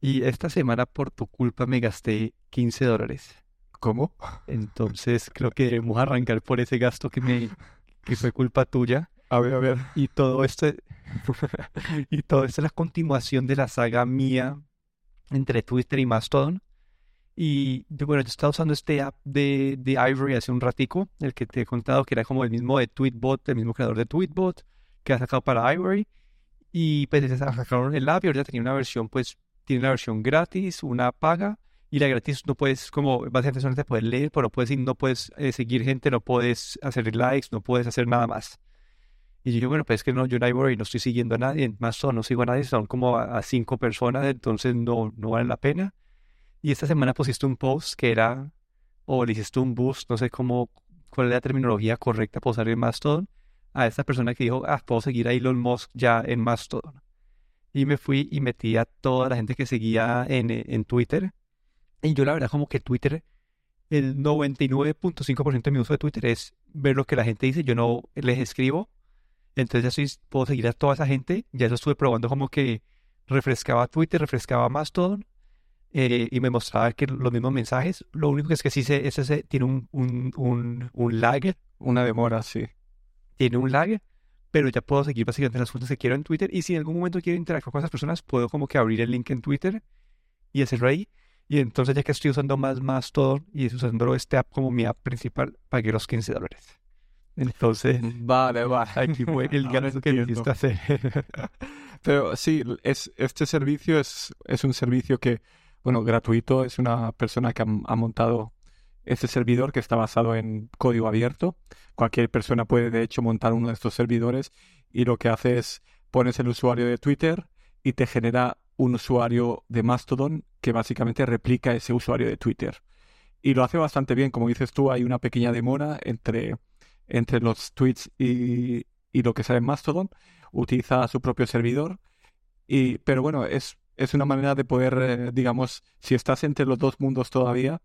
Y esta semana por tu culpa me gasté 15 dólares. ¿Cómo? Entonces creo que debemos arrancar por ese gasto que me que fue culpa tuya. A ver, a ver. Y todo esto y todo esto es la continuación de la saga mía entre Twitter y Mastodon. Y bueno, yo estaba usando este app de, de Ivory hace un ratico, el que te he contado que era como el mismo de Tweetbot, el mismo creador de Tweetbot, que ha sacado para Ivory. Y pues sacaron el app y ahorita tenía una versión, pues tiene la versión gratis, una paga. Y la gratis no puedes, como básicamente solamente puedes leer, pero no puedes, no puedes eh, seguir gente, no puedes hacer likes, no puedes hacer nada más. Y yo bueno, pues es que no, yo en Ivory no estoy siguiendo a nadie, más son, no sigo a nadie, son como a, a cinco personas, entonces no, no vale la pena. Y esta semana pusiste un post que era, o le hiciste un boost, no sé cómo, cuál es la terminología correcta para usar en Mastodon, a esta persona que dijo, ah, puedo seguir a Elon Musk ya en Mastodon. Y me fui y metí a toda la gente que seguía en, en Twitter. Y yo la verdad como que Twitter, el 99.5% de mi uso de Twitter es ver lo que la gente dice, yo no les escribo. Entonces ya soy, puedo seguir a toda esa gente. Ya eso estuve probando como que refrescaba Twitter, refrescaba Mastodon eh, y me mostraba que los mismos mensajes. Lo único que es que sí se, ese, tiene un, un, un, un, lag. Una demora, sí. Tiene un lag, pero ya puedo seguir básicamente las fuentes que quiero en Twitter. Y si en algún momento quiero interactuar con esas personas, puedo como que abrir el link en Twitter y hacerlo ahí. Y entonces ya que estoy usando más más todo y usando este app como mi app principal, pagué los 15 dólares. Entonces, vale, vale. Aquí fue el gasto que hiciste hacer. Pero sí, es, este servicio es, es un servicio que bueno, gratuito, es una persona que ha, montado este servidor que está basado en código abierto. Cualquier persona puede de hecho montar uno de estos servidores y lo que hace es pones el usuario de Twitter y te genera un usuario de Mastodon que básicamente replica ese usuario de Twitter. Y lo hace bastante bien, como dices tú, hay una pequeña demora entre, entre los tweets y, y lo que sale en Mastodon. Utiliza su propio servidor. Y, pero bueno, es es una manera de poder, eh, digamos, si estás entre los dos mundos todavía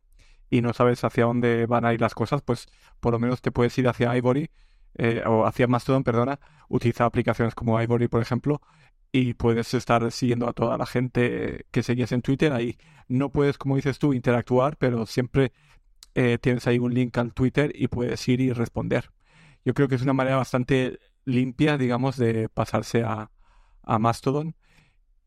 y no sabes hacia dónde van a ir las cosas, pues por lo menos te puedes ir hacia Ivory eh, o hacia Mastodon, perdona, utiliza aplicaciones como Ivory, por ejemplo, y puedes estar siguiendo a toda la gente que seguías en Twitter. Ahí no puedes, como dices tú, interactuar, pero siempre eh, tienes ahí un link al Twitter y puedes ir y responder. Yo creo que es una manera bastante limpia, digamos, de pasarse a, a Mastodon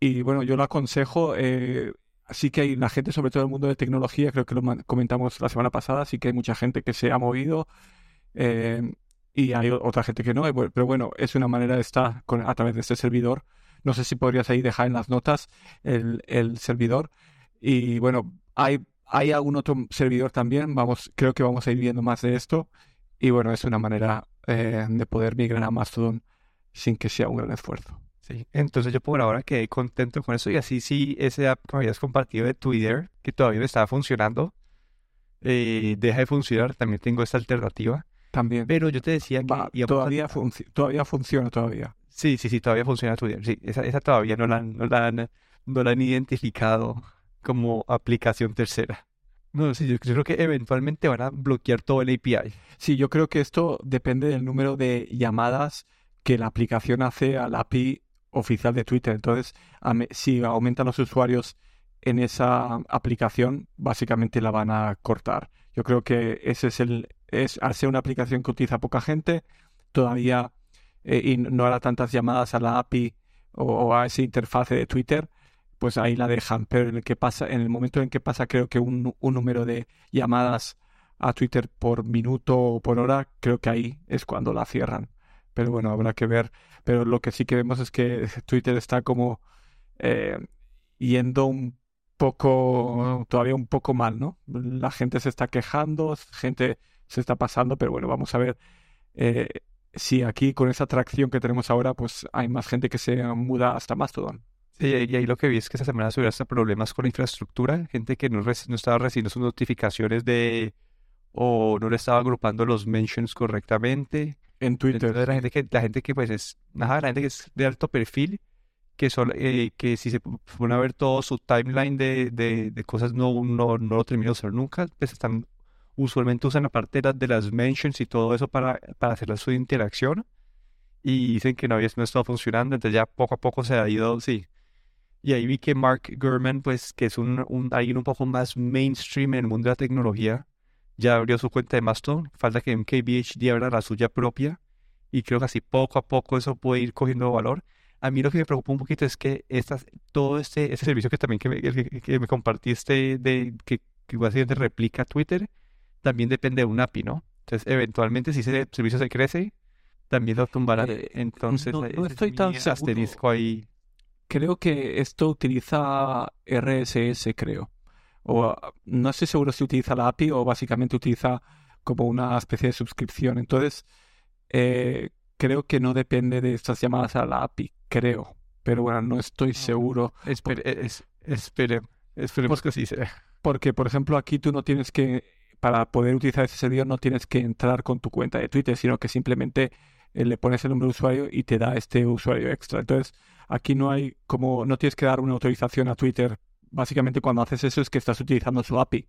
y bueno, yo lo aconsejo. Eh, sí que hay la gente, sobre todo en el mundo de tecnología, creo que lo comentamos la semana pasada, sí que hay mucha gente que se ha movido eh, y hay otra gente que no. Pero bueno, es una manera de estar a través de este servidor. No sé si podrías ahí dejar en las notas el, el servidor. Y bueno, hay, hay algún otro servidor también. Vamos, creo que vamos a ir viendo más de esto. Y bueno, es una manera eh, de poder migrar a Mastodon sin que sea un gran esfuerzo. Entonces yo por ahora quedé contento con eso y así sí ese app que me habías compartido de Twitter, que todavía no estaba funcionando, eh, deja de funcionar, también tengo esta alternativa. También. Pero yo te decía que... todavía, todavía funciona todavía. Sí, sí, sí, todavía funciona Twitter. Sí, esa, esa todavía no la, no, la han, no la han identificado como aplicación tercera. No, sí, yo, creo que eventualmente van a bloquear todo el API. Sí, yo creo que esto depende del número de llamadas que la aplicación hace al API oficial de Twitter. Entonces, si aumentan los usuarios en esa aplicación, básicamente la van a cortar. Yo creo que ese es el, es, al ser una aplicación que utiliza poca gente, todavía eh, y no hará tantas llamadas a la API o, a esa interfase de Twitter, pues ahí la dejan. Pero en el que pasa, en el momento en que pasa, creo que un, un número de llamadas a Twitter por minuto o por hora, creo que ahí es cuando la cierran. Pero bueno, habrá que ver pero lo que sí que vemos es que Twitter está como eh, yendo un poco, todavía un poco mal, ¿no? La gente se está quejando, gente se está pasando, pero bueno, vamos a ver eh, si aquí con esa atracción que tenemos ahora, pues hay más gente que se muda hasta Mastodon. Y ahí lo que vi es que esta semana hubiera problemas con la infraestructura, gente que no, no estaba recibiendo sus notificaciones de o no le estaba agrupando los mentions correctamente en Twitter. la gente que, la gente que pues es, la gente que es de alto perfil, que son, eh, que si se pone a ver todo su timeline de, de, cosas no, no, no lo termina de usar nunca, pues están, usualmente usan la parte de, las mentions y todo eso para, para hacer su interacción y dicen que no había no estado funcionando, entonces ya poco a poco se ha ido, sí, Y ahí vi que Mark Gurman, pues, que es un, un, alguien un poco más mainstream en el mundo de la tecnología, ya abrió su cuenta de Mastodon. Falta que MKBHD abra la suya propia. Y creo que así poco a poco eso puede ir cogiendo valor. A mí lo que me preocupa un poquito es que estas, todo este, este servicio que también que me, que, me compartiste de que, que básicamente replica Twitter, también depende de un API, ¿no? Entonces, eventualmente, si ese servicio se crece, también lo tumbará. Eh, Entonces, no, no estoy tan asterisco ahí. Creo que esto utiliza RSS, creo. O no estoy seguro si utiliza la API o básicamente utiliza como una especie de suscripción. Entonces, eh, creo que no depende de estas llamadas a la API, creo. Pero bueno, no estoy seguro. Espere, es- espere- esperemos que así sea. Porque, por ejemplo, aquí tú no tienes que, para poder utilizar ese servidor, no tienes que entrar con tu cuenta de Twitter, sino que simplemente eh, le pones el nombre de usuario y te da este usuario extra. Entonces, aquí no hay como, no tienes que dar una autorización a Twitter. Básicamente, cuando haces eso es que estás utilizando su API.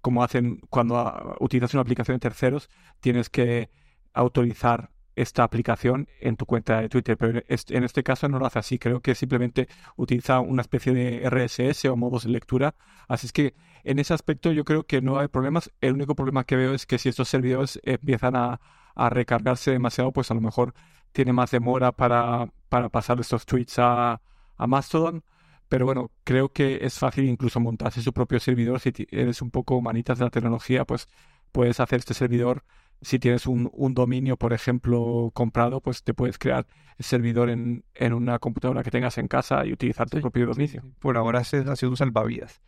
Como hacen cuando ah, utilizas una aplicación de terceros, tienes que autorizar esta aplicación en tu cuenta de Twitter, pero en este, caso no lo hace así. Creo que simplemente utiliza una especie de RSS o modos de lectura. Así es que en ese aspecto yo creo que no hay problemas. El único problema que veo es que si estos servidores empiezan a, recargarse demasiado, pues a lo mejor tiene más demora para, para pasar estos tweets a, a Mastodon. Pero bueno, creo que es fácil incluso montarse su propio servidor. Si eres un poco manitas de la tecnología, pues puedes hacer este servidor. Si tienes un, un dominio, por ejemplo, comprado, pues te puedes crear el servidor en, en una computadora que tengas en casa y utilizar tu Sí, propio dominio. sí. Por ahora se ha sido un salvavidas.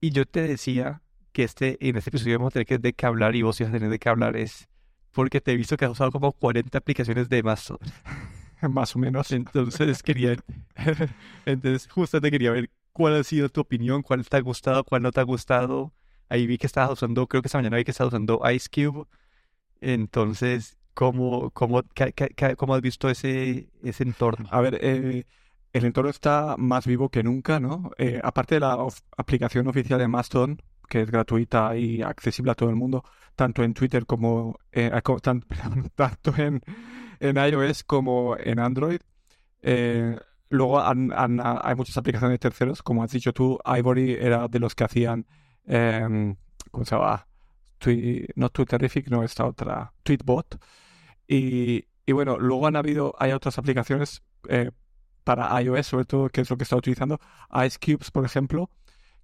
Y yo te decía que este, en este episodio vamos a tener que de qué hablar y vos ibas a tener de qué hablar es porque te he visto que has usado como 40 aplicaciones de Mastodon. Más o menos. Entonces quería, entonces justo te quería ver cuál ha sido tu opinión, cuál te ha gustado, cuál no te ha gustado. Ahí vi que estabas usando, creo que esta mañana vi que estabas usando Ice Cube. Entonces, ¿cómo, cómo, ca- ca- cómo has visto ese, ese entorno? A ver, eh, el entorno está más vivo que nunca, ¿no? Eh, aparte de la of- aplicación oficial de Mastodon, que es gratuita y accesible a todo el mundo, tanto en Twitter como eh, tan- perdón, tanto en, en iOS como en Android. Eh, luego han- hay muchas aplicaciones de terceros, como has dicho tú, Ivory era de los que hacían, em, ¿cómo se llama? Twi- no Twitterific, no esta otra, Tweetbot. Y, y bueno, luego han habido, hay otras aplicaciones eh, para iOS, sobre todo, que es lo que está utilizando. Ice Cubes, por ejemplo,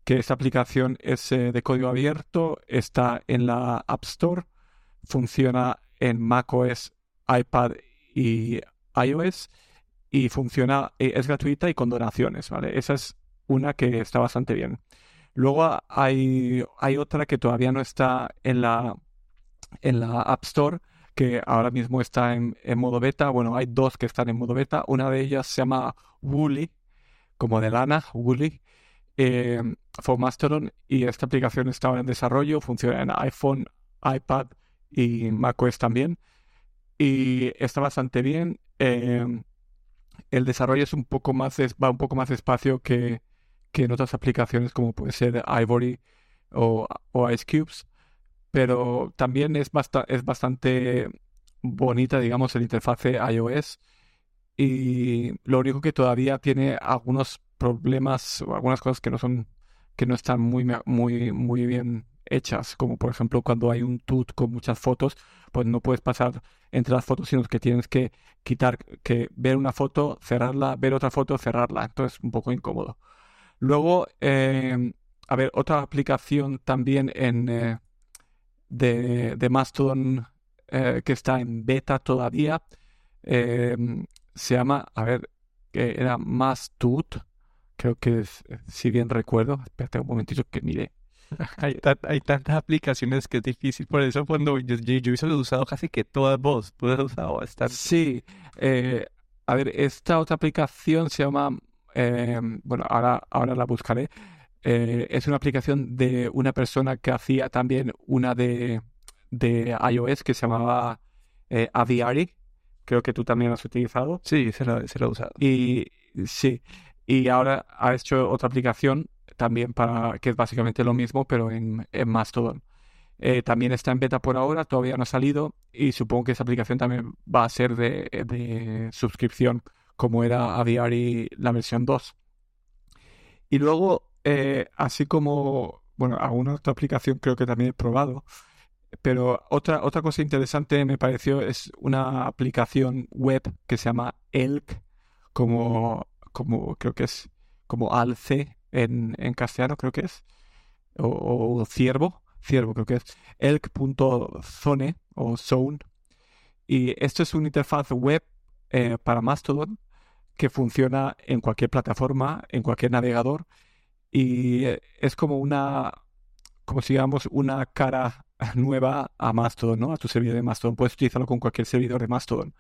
que esta aplicación es eh, de código abierto, está en la App Store, funciona en macOS, iPad y iOS y funciona, eh, es gratuita y con donaciones, ¿vale? Esa es una que está bastante bien. Luego hay, hay otra que todavía no está en la, en la App Store, que ahora mismo está en, en modo beta. Bueno, hay dos que están en modo beta. Una de ellas se llama Woolly, como de lana, Woolly, eh, for Mastodon. Y esta aplicación está ahora en desarrollo, funciona en iPhone, iPad y macOS también. Y está bastante bien. Eh, el desarrollo es un poco más, va un poco más despacio que, que en otras aplicaciones como puede ser Ivory o, o Ice Cubes, pero también es, basta- es bastante bonita, digamos, el interfase iOS y lo único que todavía tiene algunos problemas o algunas cosas que no son, que no están muy, muy, muy bien hechas, como por ejemplo cuando hay un tut con muchas fotos, pues no puedes pasar entre las fotos, sino que tienes que quitar, que ver una foto, cerrarla, ver otra foto, cerrarla. Entonces, un poco incómodo. Luego, eh, a ver, otra aplicación también en, eh, de, de Mastodon eh, que está en beta todavía, eh, se llama, a ver, que era Mastut, creo que es, si bien recuerdo, espérate un momentito que mire. Hay, tan- hay tantas aplicaciones que es difícil. Por eso cuando yo, yo, yo he usado casi que todas vos, tú has usado bastante. Sí, eh, a ver, esta otra aplicación se llama, eh, bueno, ahora, ahora la buscaré. Eh, es una aplicación de una persona que hacía también una de, de iOS que se llamaba eh, Aviary. Creo que tú también has utilizado. Sí, se lo, se lo he usado. Y sí, y ahora ha hecho otra aplicación también para que es básicamente lo mismo, pero en, en Mastodon. Eh, también está en beta por ahora, todavía no ha salido y supongo que esa aplicación también va a ser de, de suscripción como era Aviary la versión 2. Y luego, eh, así como, bueno, alguna otra aplicación creo que también he probado, pero otra, otra cosa interesante me pareció es una aplicación web que se llama Elk, como, como creo que es como alce en, en castellano, creo que es, o, ciervo, ciervo creo que es, elk.zone o zone. Y esto es una interfaz web eh, para Mastodon que funciona en cualquier plataforma, en cualquier navegador, y es como una, como si digamos, una cara nueva a Mastodon, ¿no? A tu servidor de Mastodon. Puedes utilizarlo con cualquier servidor de Mastodon.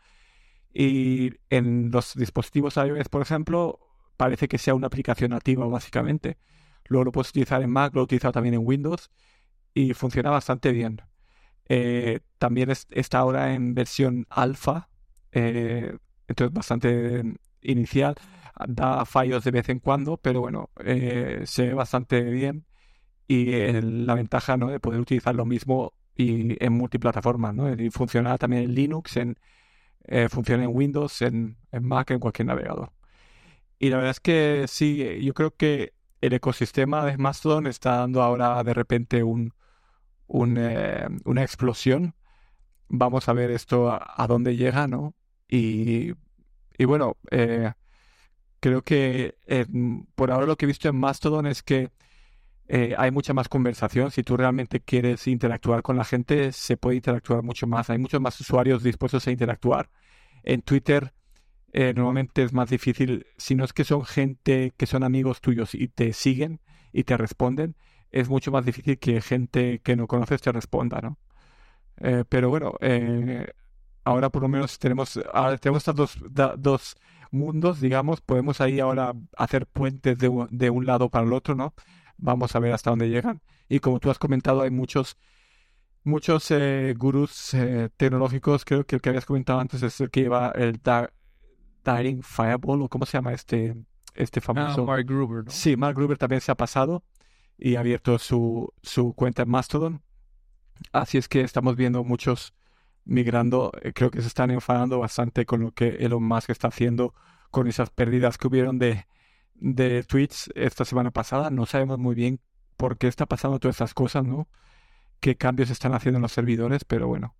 Y en los dispositivos iOS, por ejemplo, parece que sea una aplicación nativa, básicamente. Luego lo puedes utilizar en Mac, lo he utilizado también en Windows y funciona bastante bien. Eh, también está ahora en versión alfa, eh, entonces bastante inicial. Da fallos de vez en cuando, pero bueno, eh, se ve bastante bien y la ventaja ¿no? de poder utilizar lo mismo y en multiplataformas, ¿no? Y funciona también en Linux, en, eh, funciona en Windows, en, Mac, en cualquier navegador. Y la verdad es que sí, yo creo que el ecosistema de Mastodon está dando ahora de repente un, eh, una explosión. Vamos a ver esto a, dónde llega, ¿no? Y, y bueno, eh, creo que por ahora lo que he visto en Mastodon es que eh, hay mucha más conversación. Si tú realmente quieres interactuar con la gente, se puede interactuar mucho más. Hay muchos más usuarios dispuestos a interactuar. En Twitter eh, normalmente es más difícil, si no es que son gente que son amigos tuyos y te siguen y te responden, es mucho más difícil que gente que no conoces te responda, ¿no? Eh, pero bueno, ahora por lo menos tenemos, ahora tenemos estos dos, dos mundos, digamos, podemos ahí ahora hacer puentes de, de un lado para el otro, ¿no? Vamos a ver hasta dónde llegan. Y como tú has comentado, hay muchos muchos eh, gurús eh, tecnológicos. Creo que el que habías comentado antes es el que lleva el Daring Fireball, o cómo se llama este, este famoso. Ah, Mark Gruber, ¿no? Sí, Mark Gruber también se ha pasado y ha abierto su, su cuenta en Mastodon. Así es que estamos viendo muchos migrando. Eh, creo que se están enfadando bastante con lo que Elon Musk está haciendo con esas pérdidas que hubieron de de tweets esta semana pasada. No sabemos muy bien por qué está pasando todas estas cosas, ¿no? Qué cambios están haciendo en los servidores, pero bueno.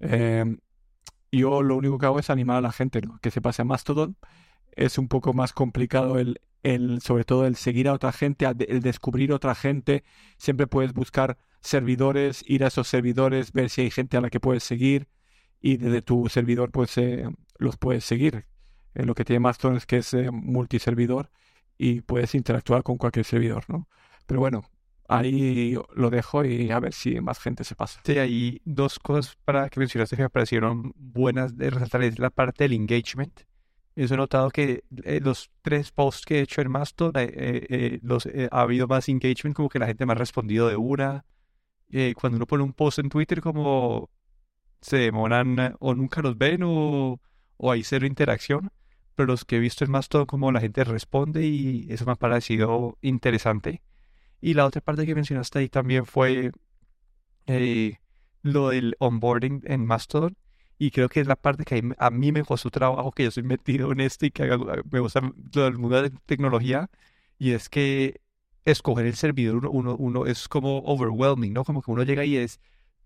Em, yo lo único que hago es animar a la gente, ¿no? Que se pase a Mastodon. Es un poco más complicado el, el, sobre todo el seguir a otra gente, el descubrir otra gente. Siempre puedes buscar servidores, ir a esos servidores, ver si hay gente a la que puedes seguir y desde tu servidor pues eh, los puedes seguir. Eh, lo que tiene Mastodon es que es eh, multiservidor y puedes interactuar con cualquier servidor, ¿no? Pero bueno, ahí lo dejo y a ver si más gente se pasa. Sí, hay dos cosas para que mencionaste que me parecieron buenas de resaltar. Es la parte del engagement. Eso he notado que eh, los tres posts que he hecho en Mastodon, los, ha habido más engagement, como que la gente me ha respondido de una. cuando uno pone un post en Twitter, como se demoran o nunca los ven o, o hay cero interacción pero los que he visto es más todo como la gente responde y eso me ha parecido interesante. Y la otra parte que mencionaste ahí también fue eh, lo del onboarding en Mastodon. Y creo que es la parte que a mí me su trabajo, que yo soy metido en esto y que me gusta todo el mundo de tecnología. Y es que escoger el servidor uno, uno, uno, es como overwhelming, ¿no? Como que uno llega y es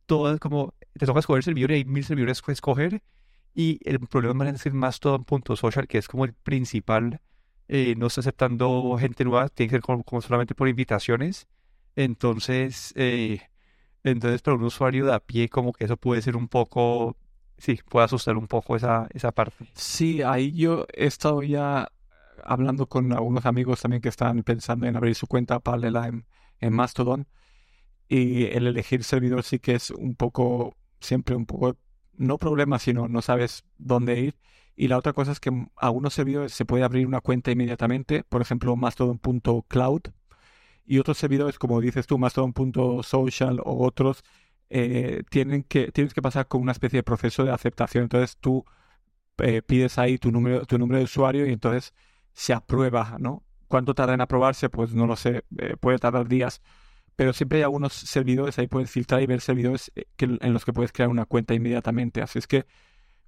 todo, como te toca escoger el servidor y hay mil servidores que escoger y el problema es más todo en punto social, que es como el principal, eh, no está aceptando gente nueva, tiene que ser como, solamente por invitaciones. Entonces, eh, entonces para un usuario de a pie, como que eso puede ser un poco, sí, puede asustar un poco esa, esa parte. Sí, ahí yo he estado ya hablando con algunos amigos también que están pensando en abrir su cuenta paralela en, en Mastodon. Y el elegir servidor sí que es un poco, siempre un poco no problema, sino no sabes dónde ir. Y la otra cosa es que algunos servidores se puede abrir una cuenta inmediatamente, por ejemplo, mastodon.cloud. Y otros servidores, como dices tú, mastodon.social o otros, eh, tienen que, tienes que pasar con una especie de proceso de aceptación. Entonces tú eh, pides ahí tu número, tu número de usuario y entonces se aprueba, ¿no? ¿Cuánto tarda en aprobarse? Pues no lo sé, eh, puede tardar días pero siempre hay algunos servidores, ahí puedes filtrar y ver servidores eh, en los que puedes crear una cuenta inmediatamente. Así es que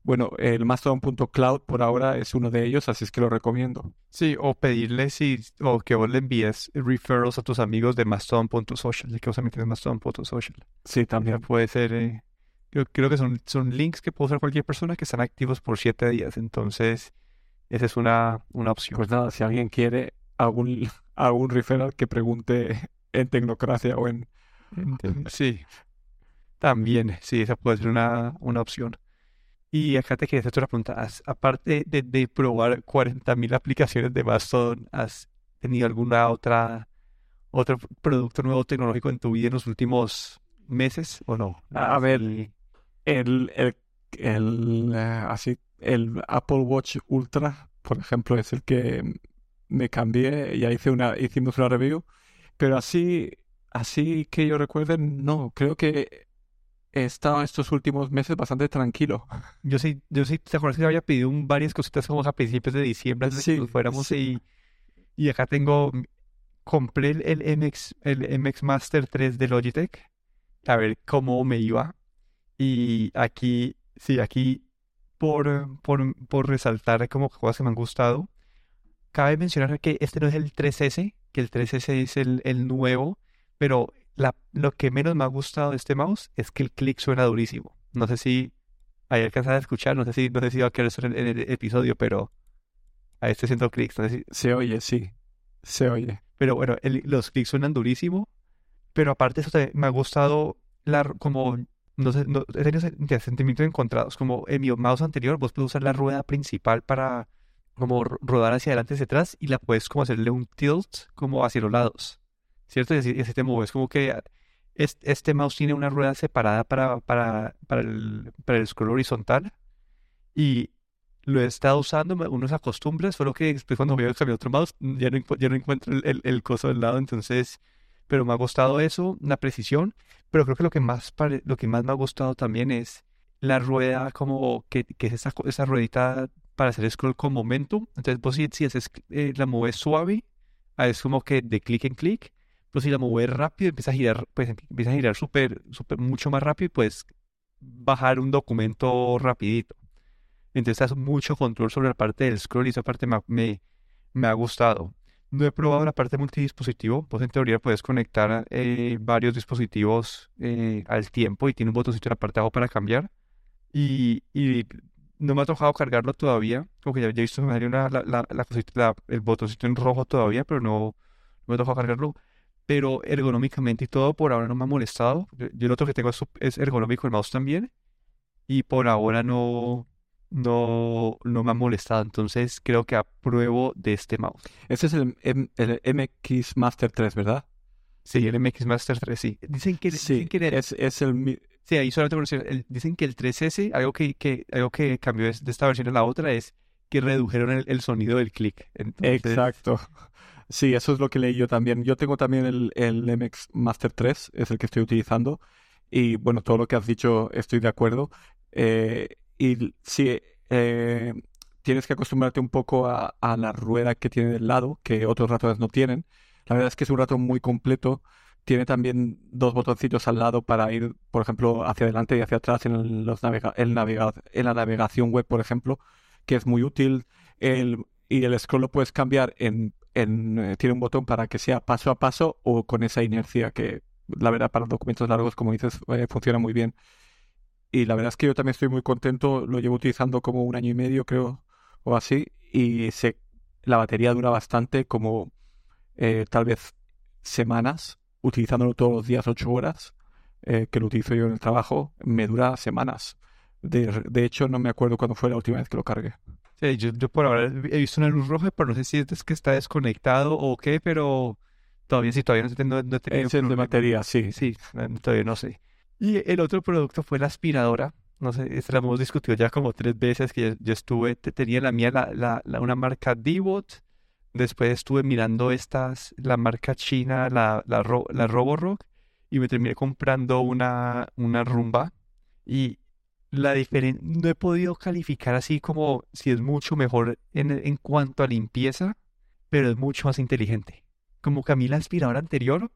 bueno, el Mastodon.cloud por ahora es uno de ellos, así es que lo recomiendo. Sí, o pedirle si, o que vos le envíes referrals a tus amigos de Mastodon.social, de que vos también tienes Mastodon.social. Sí, También puede ser, eh, creo, creo que son, son links que puede usar cualquier persona que están activos por siete días, entonces esa es una, una opción. Pues nada, si alguien quiere algún, algún referral que pregunte en Tecnocracia o en... Sí, también, sí, esa puede ser una, una opción. Y acá te quería hacer otra pregunta. ¿Has- aparte de, de probar 40.000 aplicaciones de Mastodon, ¿has tenido alguna otra, otro producto nuevo tecnológico en tu vida en los últimos meses o no? A ver. El, el, el, eh, así, el Apple Watch Ultra, por ejemplo, es el que me cambié, ya hice una, hicimos una review, pero así, así que yo recuerde, no, creo que he estado estos últimos meses bastante tranquilo. Yo sí, yo sí, ¿te acuerdas que había pedido un- varias cositas como a principios de diciembre antes de que Sí, nos fuéramos sí. y, y acá tengo, compré el, el MX, el MX Master 3 de Logitech a ver cómo me iba y aquí, sí, aquí por, por, por resaltar como cosas que me han gustado, cabe mencionar que este no es el 3S, que el 3S es el, el nuevo, pero la, lo que menos me ha gustado de este mouse es que el clic suena durísimo. No sé si ahí alcanzas a escuchar, no sé si, no sé si va a quedar eso en, en el episodio, pero ahí estoy haciendo clics, no sé si- Se oye, sí, se oye. pero bueno, el- los clics suenan durísimo, pero aparte eso me ha gustado la, como, no sé, no, he tenido sentimientos encontrados, como en mi mouse anterior vos puedes usar la rueda principal para como ro- rodar hacia adelante y hacia atrás y la puedes como hacerle un tilt como hacia los lados, ¿cierto? Y así, y así te mueves, como que es- este mouse tiene una rueda separada para, para, para el, para el scroll horizontal y lo he estado usando, uno se acostumbra, solo que después cuando voy a cambiar otro mouse ya no, ya no encuentro el, el, el coso del lado, entonces, pero me ha gustado eso, la precisión, pero creo que lo que más, lo que más me ha gustado también es la rueda como que, que es esa, esa ruedita para hacer scroll con momentum, entonces vos si, si haces, eh, la mueves suave, es como que de clic en clic, pero si la mueves rápido empieza a girar, pues empieza a girar súper, súper, mucho más rápido y puedes bajar un documento rapidito. Entonces das mucho control sobre la parte del scroll y esa parte me, me, me ha gustado. No he probado la parte multidispositivo. Pues en teoría puedes conectar eh, varios dispositivos eh, al tiempo y tiene un botoncito en la parte de abajo para cambiar. Y, y no me ha tocado cargarlo todavía. Como que ya, he visto una, la, la, la- el botoncito en rojo todavía, pero no, no me ha tocado cargarlo. Pero ergonómicamente y todo por ahora no me ha molestado. Yo, el otro que tengo es, ergonómico, el mouse también. Y por ahora no, no, no me ha molestado. Entonces creo que apruebo de este mouse. Ese es el, M- el MX Master 3, ¿verdad? Sí, el MX Master 3, sí. Dicen que, Sí, dicen que el- es, es el... sí, ahí solamente el- dicen que el 3S, algo que, que, algo que cambió de de esta versión a la otra es que redujeron el, el sonido del clic. Entonces, Exacto. Sí, eso es lo que leí yo también. Yo tengo también el, el MX Master 3, es el que estoy utilizando. Y bueno, todo lo que has dicho estoy de acuerdo. Eh, y sí, eh, tienes que acostumbrarte un poco a, a la rueda que tiene del lado, que otros ratones no tienen. La verdad es que es un ratón muy completo. Tiene también dos botoncitos al lado para ir, por ejemplo, hacia adelante y hacia atrás en, los navega- el navega- en la navegación web, por ejemplo, que es muy útil. El, y el scroll lo puedes cambiar en, eh, tiene un botón para que sea paso a paso o con esa inercia que la verdad para documentos largos, como dices, eh, funciona muy bien. Y la verdad es que yo también estoy muy contento, lo llevo utilizando como un año y medio, creo, o así, y se, la batería dura bastante, como eh, tal vez semanas, utilizándolo todos los días, ocho horas, eh, que lo utilizo yo en el trabajo, me dura semanas. De, de hecho, no me acuerdo cuándo fue la última vez que lo cargué. Sí, yo, yo por ahora he visto una luz roja, pero no sé si es que está desconectado o qué, pero todavía sí, todavía no, no, no he tenido Es el de batería, sí. Sí, todavía no sé. Y el otro producto fue la aspiradora. No sé, esta la hemos discutido ya como tres veces que yo, yo estuve, te- tenía la mía, la, la, la- una marca D-Bot. Después estuve mirando estas, la marca china, la, la, la Roborock. Y me terminé comprando una, una Rumba. Y la diferencia, no he podido calificar así como si es mucho mejor en, en cuanto a limpieza, pero es mucho más inteligente. Como que a mí la aspiradora anterior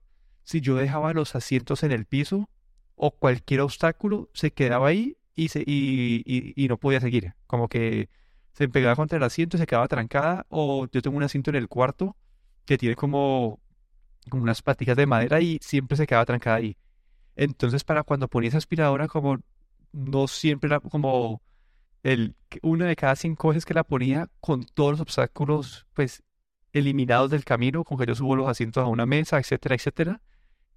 si yo dejaba los asientos en el piso o cualquier obstáculo se quedaba ahí y, se, y, y, y no podía seguir. Como que se pegaba contra el asiento y se quedaba trancada. O yo tengo un asiento en el cuarto que tiene como, como unas paticas de madera y siempre se quedaba trancada ahí. Entonces, para cuando ponía esa aspiradora, como no siempre era como el, una de cada cinco veces que la ponía con todos los obstáculos, pues, eliminados del camino, con que yo subo los asientos a una mesa, etcétera, etcétera.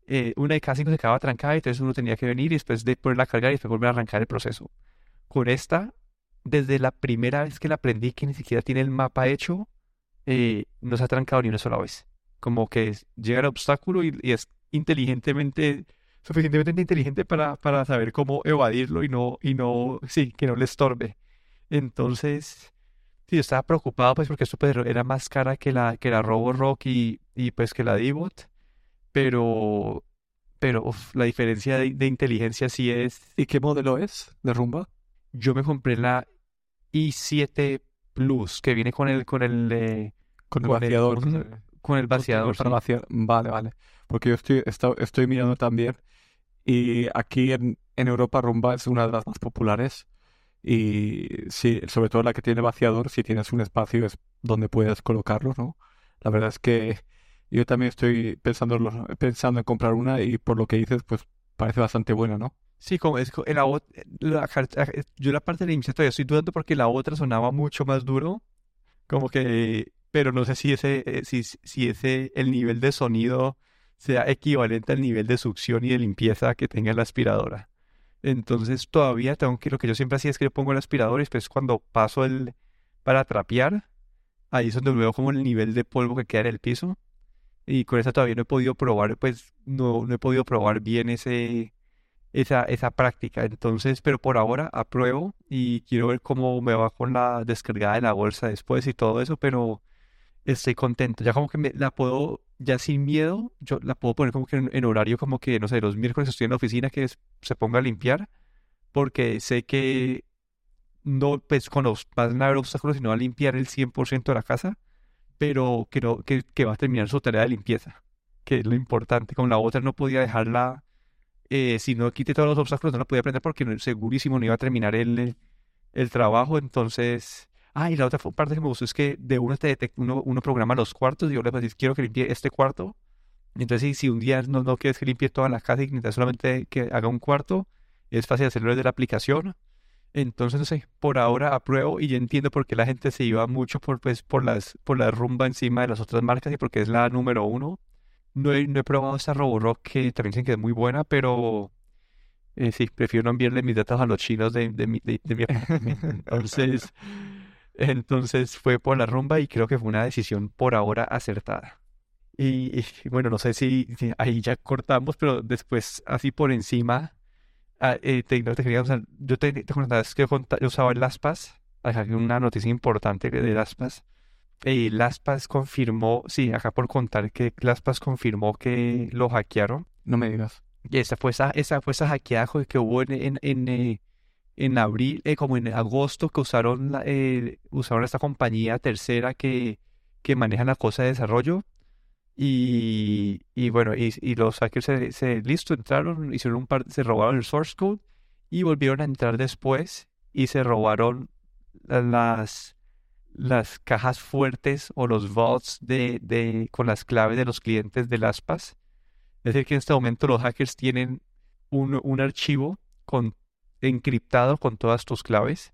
Eh, una de cada cinco se quedaba trancada y entonces uno tenía que venir y después de ponerla a cargar y después volver a arrancar el proceso. Con esta, desde la primera vez que la aprendí, que ni siquiera tiene el mapa hecho, eh, no se ha trancado ni una sola vez. Como que llega el obstáculo y es inteligentemente suficientemente inteligente para, para saber cómo evadirlo y no, y no, sí, que no le estorbe. Entonces, sí, yo estaba preocupado pues porque esto pues, era más cara que la, que la Roborock y, y pues que la D-Bot, pero, pero uf, la diferencia de, de inteligencia sí es... ¿Y qué modelo es de rumba? Yo me compré la i7 Plus, que viene con el, con el, eh, Con el con el, vaciador. con, con el vaciador, para sí. vaciar. Vale, vale. Porque yo estoy, estoy mirando también y aquí en, en Europa rumba es una de las más populares y sí, sobre todo la que tiene vaciador, si tienes un espacio es donde puedes colocarlo, ¿no? La verdad es que yo también estoy pensando, pensando en comprar una y por lo que dices, pues parece bastante buena, ¿no? Sí, como es, la, la eh, yo la parte de la iniciativa todavía estoy dudando porque la otra sonaba mucho más duro, como que, pero no sé si ese, eh, si, si ese, el nivel de sonido sea equivalente al nivel de succión y de limpieza que tenga la aspiradora. Entonces todavía tengo que, lo que yo siempre hacía es que yo pongo el aspirador y después cuando paso el, para trapear, ahí es donde veo como el nivel de polvo que queda en el piso. Y con esa todavía no he podido probar, pues no, no he podido probar bien ese, esa, esa práctica. Entonces, pero por ahora apruebo y quiero ver cómo me va con la descargada de la bolsa después y todo eso, pero estoy contento. Ya como que me, la puedo, ya sin miedo, yo la puedo poner como que en, horario como que, no sé, los miércoles estoy en la oficina que se ponga a limpiar, porque sé que no, pues con los, van a haber obstáculos y no va a limpiar el 100% de la casa, pero que, no, que, que va a terminar su tarea de limpieza, que es lo importante. Con la otra no podía dejarla eh, si no quité todos los obstáculos, no la podía aprender porque segurísimo no iba a terminar el, el trabajo. Entonces, ah, y la otra parte que me gustó es que de uno te detecta, uno, uno programa los cuartos y yo le puedo decir, quiero que limpie este cuarto. Entonces, si, un día no, no quieres que limpie toda la casa y necesitas solamente que haga un cuarto, es fácil hacerlo desde la aplicación. Entonces, no sé, por ahora apruebo y ya entiendo por qué la gente se iba mucho por, pues, por las, por la rumba encima de las otras marcas y porque es la número uno. No he, no he probado esta Roborock que también dicen que es muy buena, pero eh, sí, prefiero no enviarle mis datos a los chinos de, de mi, de, de mi. Entonces, entonces fue por la rumba y creo que fue una decisión por ahora acertada. Y, y, bueno, no sé si, si ahí ya cortamos, pero después así por encima, ah, eh, te, no te quería usar- yo te, te contaba es que yo usaba el LastPass, acá hay una noticia importante de LastPass. Eh, LastPass confirmó, sí, acá por contar que LastPass confirmó que lo hackearon. No me digas. Y esa fue esa, esa fue esa hackeada que hubo en, en, en, eh, en abril, eh, como en agosto, que usaron, la- eh, usaron esta compañía tercera que, que maneja la cosa de desarrollo. Y, y bueno, y, los hackers se, se- listo, entraron, hicieron un par, se robaron el source code y volvieron a entrar después y se robaron la- las, las cajas fuertes o los vaults de, de, con las claves de los clientes de LastPass. Es decir, que en este momento los hackers tienen un, un archivo con, encriptado con todas tus claves.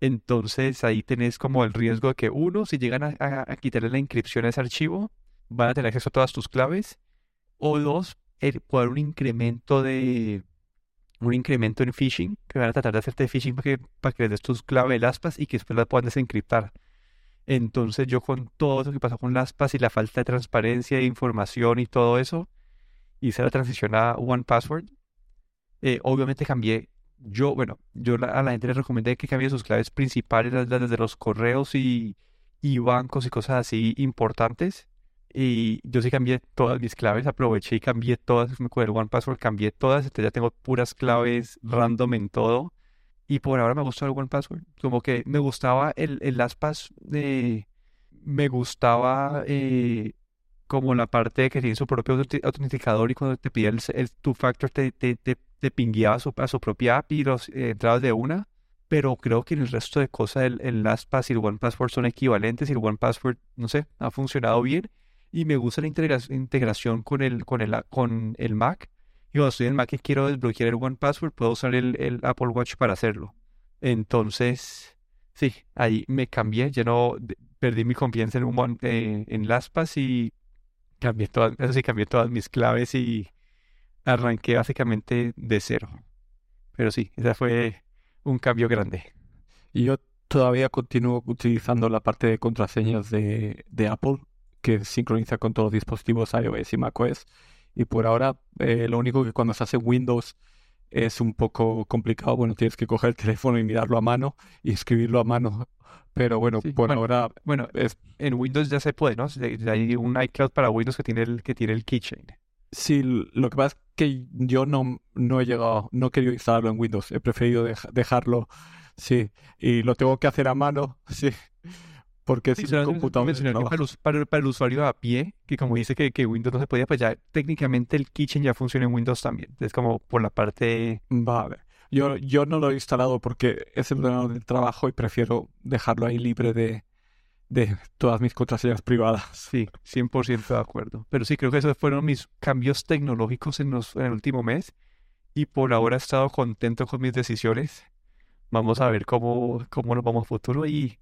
Entonces ahí tenés como el riesgo de que uno, si llegan a, quitarle la inscripción a ese archivo, van a tener acceso a todas tus claves. O dos, el, haber un incremento de un incremento en phishing, que van a tratar de hacerte phishing para que, para que les des tus claves LastPass y que después las puedan desencriptar. Entonces yo con todo eso que pasó con LastPass y la falta de transparencia de información y todo eso, hice la transición a One Password. Eh, obviamente cambié, yo, bueno, yo a la gente le recomendé que cambie sus claves principales, las, de los correos y, y bancos y cosas así importantes. Y yo sí cambié todas mis claves, aproveché y cambié todas, me el One Password cambié todas, entonces ya tengo puras claves random en todo. Y por ahora me gustó el One Password. Como que me gustaba el, el LastPass, eh, me gustaba eh, como la parte de que tiene su propio autenticador y cuando te pide el, el two-factor te, te, pingueaba a su, propia API y los eh, entrabas de una. Pero creo que en el resto de cosas el, el LastPass y el OnePassword son equivalentes y el OnePassword, no sé, ha funcionado bien. Y me gusta la integra- integración con el, con el, con el Mac. Y cuando estoy en Mac y quiero desbloquear el OnePassword, puedo usar el, Apple Watch para hacerlo. Entonces, sí, ahí me cambié. Ya no perdí mi confianza en, un eh, en LastPass y cambié todas, eso sí, cambié todas mis claves y arranqué básicamente de cero. Pero sí, ese fue un cambio grande. Y yo todavía continúo utilizando la parte de contraseñas de, de Apple, que sincroniza con todos los dispositivos iOS y macOS. Y por ahora, eh, lo único que cuando se hace Windows es un poco complicado. Bueno, tienes que coger el teléfono y mirarlo a mano y escribirlo a mano. Pero bueno, Sí, por bueno, ahora Bueno, es en Windows ya se puede, ¿no? Hay un iCloud para Windows que tiene el, que tiene el keychain. Sí, lo que pasa es que yo no, no he llegado, no he querido instalarlo en Windows, he preferido dej- dejarlo, sí, y lo tengo que hacer a mano, sí, porque Sí, un solo computador de mencionar que para el, para, para el usuario a pie, que como dice que, que Windows no se podía, pues ya técnicamente el keychain ya funciona en Windows también. Es como por la parte... Vale, yo, yo no lo he instalado porque es el ordenador del trabajo y prefiero dejarlo ahí libre de, de todas mis contraseñas privadas. Sí, 100% de acuerdo. Pero sí, creo que esos fueron mis cambios tecnológicos en, los, en el último mes. Y por ahora he estado contento con mis decisiones. Vamos a ver cómo, cómo nos vamos a futuro y,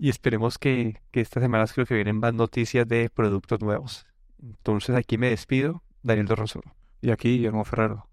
y esperemos que, que estas semanas creo que vienen más noticias de productos nuevos. Entonces aquí me despido, Daniel Dorronsoro. Y aquí Guillermo Ferrero.